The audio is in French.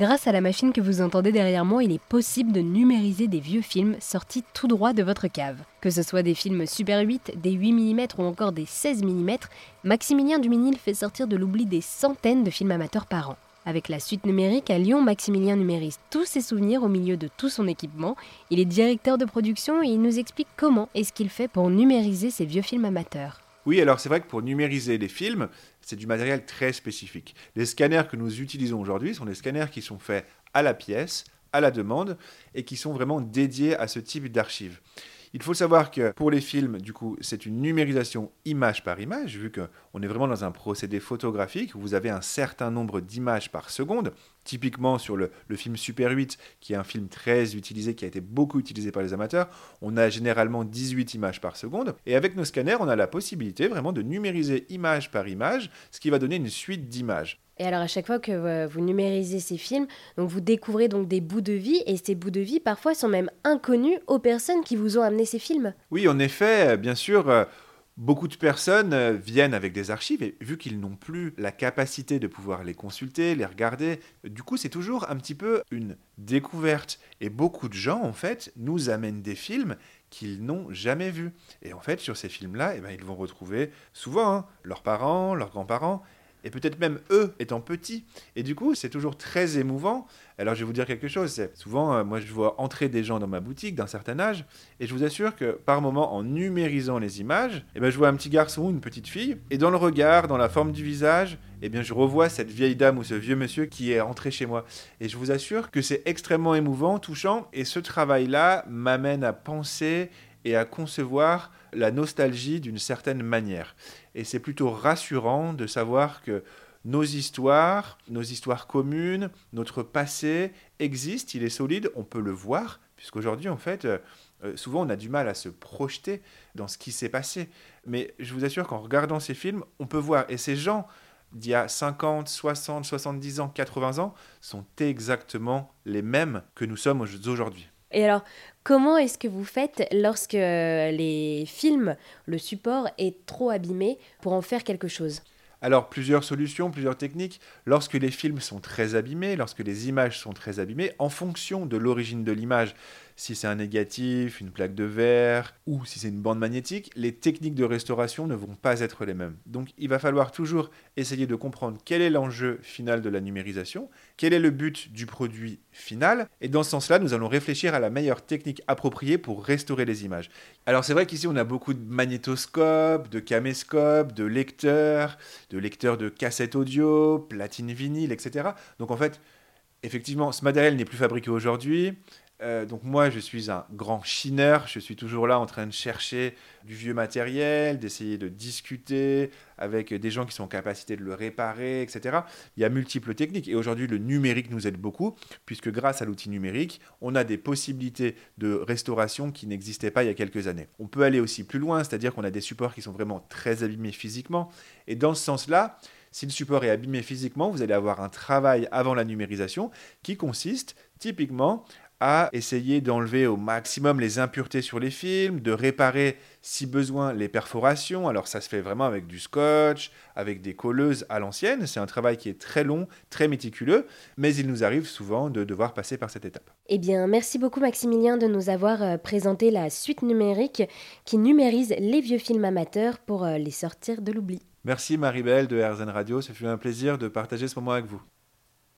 Grâce à la machine que vous entendez derrière moi, il est possible de numériser des vieux films sortis tout droit de votre cave. Que ce soit des films Super 8, des 8 mm ou encore des 16 mm, Maximilien Duminil fait sortir de l'oubli des centaines de films amateurs par an. Avec la suite numérique à Lyon, Maximilien numérise tous ses souvenirs au milieu de tout son équipement. Il est directeur de production et il nous explique comment est-ce qu'il fait pour numériser ses vieux films amateurs. Oui, alors c'est vrai que pour numériser les films, c'est du matériel très spécifique. Les scanners que nous utilisons aujourd'hui sont des scanners qui sont faits à la pièce, à la demande, et qui sont vraiment dédiés à ce type d'archives. Il faut savoir que pour les films, du coup, c'est une numérisation image par image, vu qu'on est vraiment dans un procédé photographique où vous avez un certain nombre d'images par seconde. Typiquement sur le, film Super 8, qui est un film très utilisé, qui a été beaucoup utilisé par les amateurs, on a généralement 18 images par seconde. Et avec nos scanners, on a la possibilité vraiment de numériser image par image, ce qui va donner une suite d'images. Et alors à chaque fois que euh, vous numérisez ces films, vous découvrez donc des bouts de vie et ces bouts de vie parfois sont même inconnus aux personnes qui vous ont amené ces films. Oui, en effet, bien sûr. Euh, beaucoup de personnes euh, viennent avec des archives et vu qu'ils n'ont plus la capacité de pouvoir les consulter, les regarder, du coup c'est toujours un petit peu une découverte. Et beaucoup de gens en fait nous amènent des films qu'ils n'ont jamais vus. Et en fait sur ces films-là, eh ben, ils vont retrouver souvent hein, leurs parents, leurs grands-parents et peut-être même eux étant petits. Et du coup, c'est toujours très émouvant. Alors, je vais vous dire quelque chose. C'est souvent, euh, moi, je vois entrer des gens dans ma boutique d'un certain âge, et je vous assure que par moment, en numérisant les images, eh ben, je vois un petit garçon ou une petite fille, et dans le regard, dans la forme du visage, eh bien, je revois cette vieille dame ou ce vieux monsieur qui est entré chez moi. Et je vous assure que c'est extrêmement émouvant, touchant, et ce travail-là m'amène à penser et à concevoir la nostalgie d'une certaine manière. Et c'est plutôt rassurant de savoir que nos histoires, nos histoires communes, notre passé existe, il est solide, on peut le voir, puisqu'aujourd'hui, en fait, euh, souvent on a du mal à se projeter dans ce qui s'est passé. Mais je vous assure qu'en regardant ces films, on peut voir. Et ces gens d'il y a 50, 60, 70 ans, 80 ans sont exactement les mêmes que nous sommes aujourd'hui. Et alors, comment est-ce que vous faites lorsque les films, le support est trop abîmé pour en faire quelque chose? Alors, plusieurs solutions, plusieurs techniques. Lorsque les films sont très abîmés, lorsque les images sont très abîmées, en fonction de l'origine de l'image, si c'est un négatif, une plaque de verre ou si c'est une bande magnétique, les techniques de restauration ne vont pas être les mêmes. Donc il va falloir toujours essayer de comprendre quel est l'enjeu final de la numérisation, quel est le but du produit final, et dans ce sens-là, nous allons réfléchir à la meilleure technique appropriée pour restaurer les images. Alors c'est vrai qu'ici on a beaucoup de magnétoscopes, de caméscopes, de lecteurs, de lecteurs de cassettes audio, platine vinyle, etc. Donc en fait, effectivement, ce matériel n'est plus fabriqué aujourd'hui. Euh, donc moi, je suis un grand chineur, je suis toujours là en train de chercher du vieux matériel, d'essayer de discuter avec des gens qui sont en capacité de le réparer, etc. Il y a multiples techniques et aujourd'hui le numérique nous aide beaucoup puisque grâce à l'outil numérique, on a des possibilités de restauration qui n'existaient pas il y a quelques années. On peut aller aussi plus loin, c'est-à-dire qu'on a des supports qui sont vraiment très abîmés physiquement et dans ce sens-là, si le support est abîmé physiquement, vous allez avoir un travail avant la numérisation qui consiste typiquement à essayer d'enlever au maximum les impuretés sur les films, de réparer si besoin les perforations. Alors ça se fait vraiment avec du scotch, avec des colleuses à l'ancienne. C'est un travail qui est très long, très méticuleux, mais il nous arrive souvent de devoir passer par cette étape. Eh bien, merci beaucoup Maximilien de nous avoir euh, présenté la suite numérique qui numérise les vieux films amateurs pour euh, les sortir de l'oubli. Merci Maribel de RZN Radio, ce fut un plaisir de partager ce moment avec vous.